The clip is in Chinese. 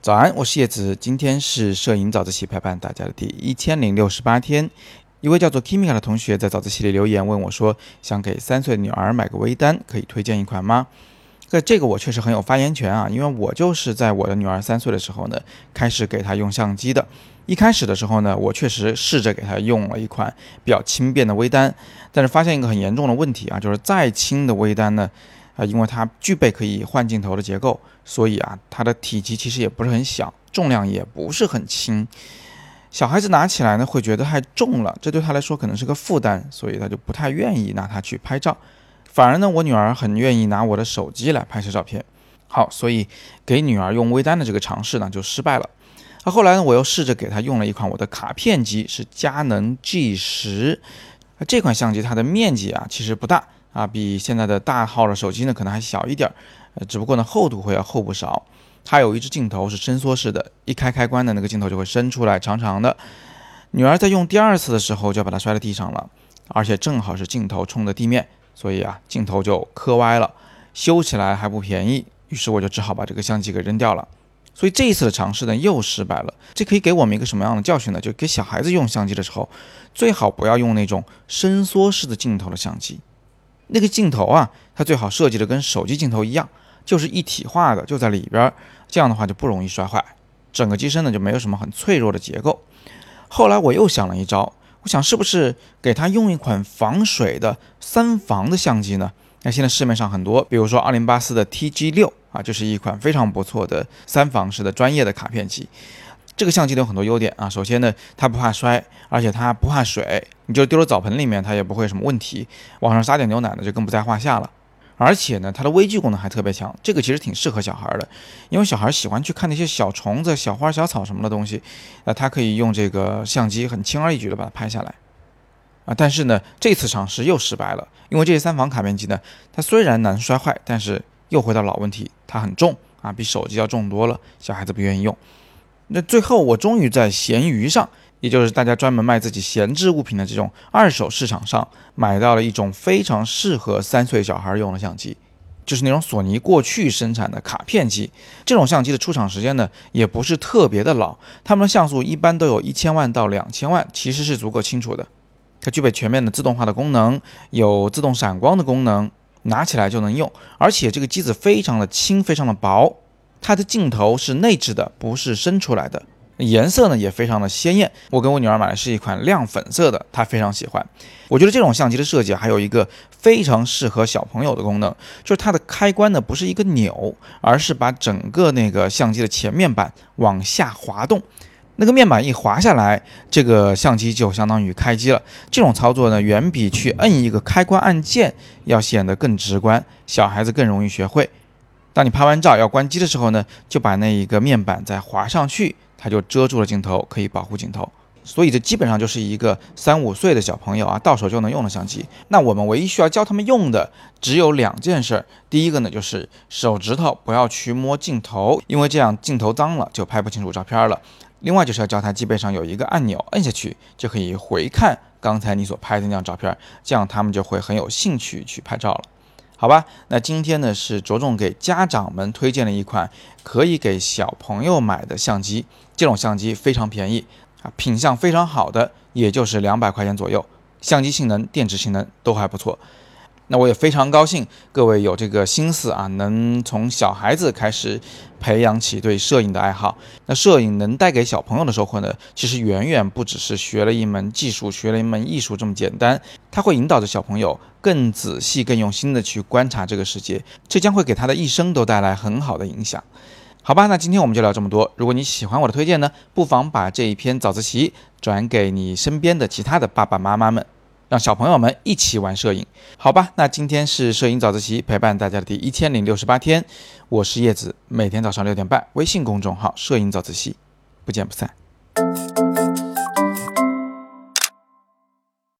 早安，我是叶子，今天是摄影早自习陪伴大家的第一千零六十八天。一位叫做 Kimika 的同学在早自习里留言问我说：“想给三岁女儿买个微单，可以推荐一款吗？”这这个我确实很有发言权啊，因为我就是在我的女儿三岁的时候呢，开始给她用相机的。一开始的时候呢，我确实试着给她用了一款比较轻便的微单，但是发现一个很严重的问题啊，就是再轻的微单呢。啊，因为它具备可以换镜头的结构，所以啊，它的体积其实也不是很小，重量也不是很轻。小孩子拿起来呢，会觉得太重了，这对他来说可能是个负担，所以他就不太愿意拿它去拍照。反而呢，我女儿很愿意拿我的手机来拍摄照片。好，所以给女儿用微单的这个尝试呢，就失败了。那后来呢，我又试着给她用了一款我的卡片机，是佳能 G 十。那这款相机它的面积啊，其实不大。啊，比现在的大号的手机呢，可能还小一点儿，呃，只不过呢，厚度会要厚不少。它有一只镜头是伸缩式的，一开开关的那个镜头就会伸出来，长长的。女儿在用第二次的时候，就把它摔在地上了，而且正好是镜头冲着地面，所以啊，镜头就磕歪了，修起来还不便宜，于是我就只好把这个相机给扔掉了。所以这一次的尝试呢，又失败了。这可以给我们一个什么样的教训呢？就给小孩子用相机的时候，最好不要用那种伸缩式的镜头的相机。那个镜头啊，它最好设计的跟手机镜头一样，就是一体化的，就在里边儿，这样的话就不容易摔坏。整个机身呢就没有什么很脆弱的结构。后来我又想了一招，我想是不是给他用一款防水的三防的相机呢？那现在市面上很多，比如说二零八四的 TG 六啊，就是一款非常不错的三防式的专业的卡片机。这个相机有很多优点啊，首先呢，它不怕摔，而且它不怕水，你就丢到澡盆里面，它也不会什么问题。往上撒点牛奶呢，就更不在话下了。而且呢，它的微距功能还特别强，这个其实挺适合小孩的，因为小孩喜欢去看那些小虫子、小花、小草什么的东西，那它可以用这个相机很轻而易举的把它拍下来啊。但是呢，这次尝试又失败了，因为这些三防卡片机呢，它虽然难摔坏，但是又回到老问题，它很重啊，比手机要重多了，小孩子不愿意用。那最后，我终于在闲鱼上，也就是大家专门卖自己闲置物品的这种二手市场上，买到了一种非常适合三岁小孩用的相机，就是那种索尼过去生产的卡片机。这种相机的出厂时间呢，也不是特别的老，它们的像素一般都有一千万到两千万，其实是足够清楚的。它具备全面的自动化的功能，有自动闪光的功能，拿起来就能用，而且这个机子非常的轻，非常的薄。它的镜头是内置的，不是伸出来的。颜色呢也非常的鲜艳。我给我女儿买的是一款亮粉色的，她非常喜欢。我觉得这种相机的设计还有一个非常适合小朋友的功能，就是它的开关呢不是一个钮，而是把整个那个相机的前面板往下滑动。那个面板一滑下来，这个相机就相当于开机了。这种操作呢，远比去摁一个开关按键要显得更直观，小孩子更容易学会。当你拍完照要关机的时候呢，就把那一个面板再滑上去，它就遮住了镜头，可以保护镜头。所以这基本上就是一个三五岁的小朋友啊，到手就能用的相机。那我们唯一需要教他们用的只有两件事。第一个呢，就是手指头不要去摸镜头，因为这样镜头脏了就拍不清楚照片了。另外就是要教他机背上有一个按钮，摁下去就可以回看刚才你所拍的那张照片，这样他们就会很有兴趣去拍照了。好吧，那今天呢是着重给家长们推荐了一款可以给小朋友买的相机，这种相机非常便宜啊，品相非常好的，也就是两百块钱左右，相机性能、电池性能都还不错。那我也非常高兴，各位有这个心思啊，能从小孩子开始培养起对摄影的爱好。那摄影能带给小朋友的收获呢，其实远远不只是学了一门技术、学了一门艺术这么简单。它会引导着小朋友更仔细、更用心的去观察这个世界，这将会给他的一生都带来很好的影响。好吧，那今天我们就聊这么多。如果你喜欢我的推荐呢，不妨把这一篇早自习转给你身边的其他的爸爸妈妈们。让小朋友们一起玩摄影，好吧？那今天是摄影早自习陪伴大家的第一千零六十八天，我是叶子，每天早上六点半，微信公众号“摄影早自习”，不见不散。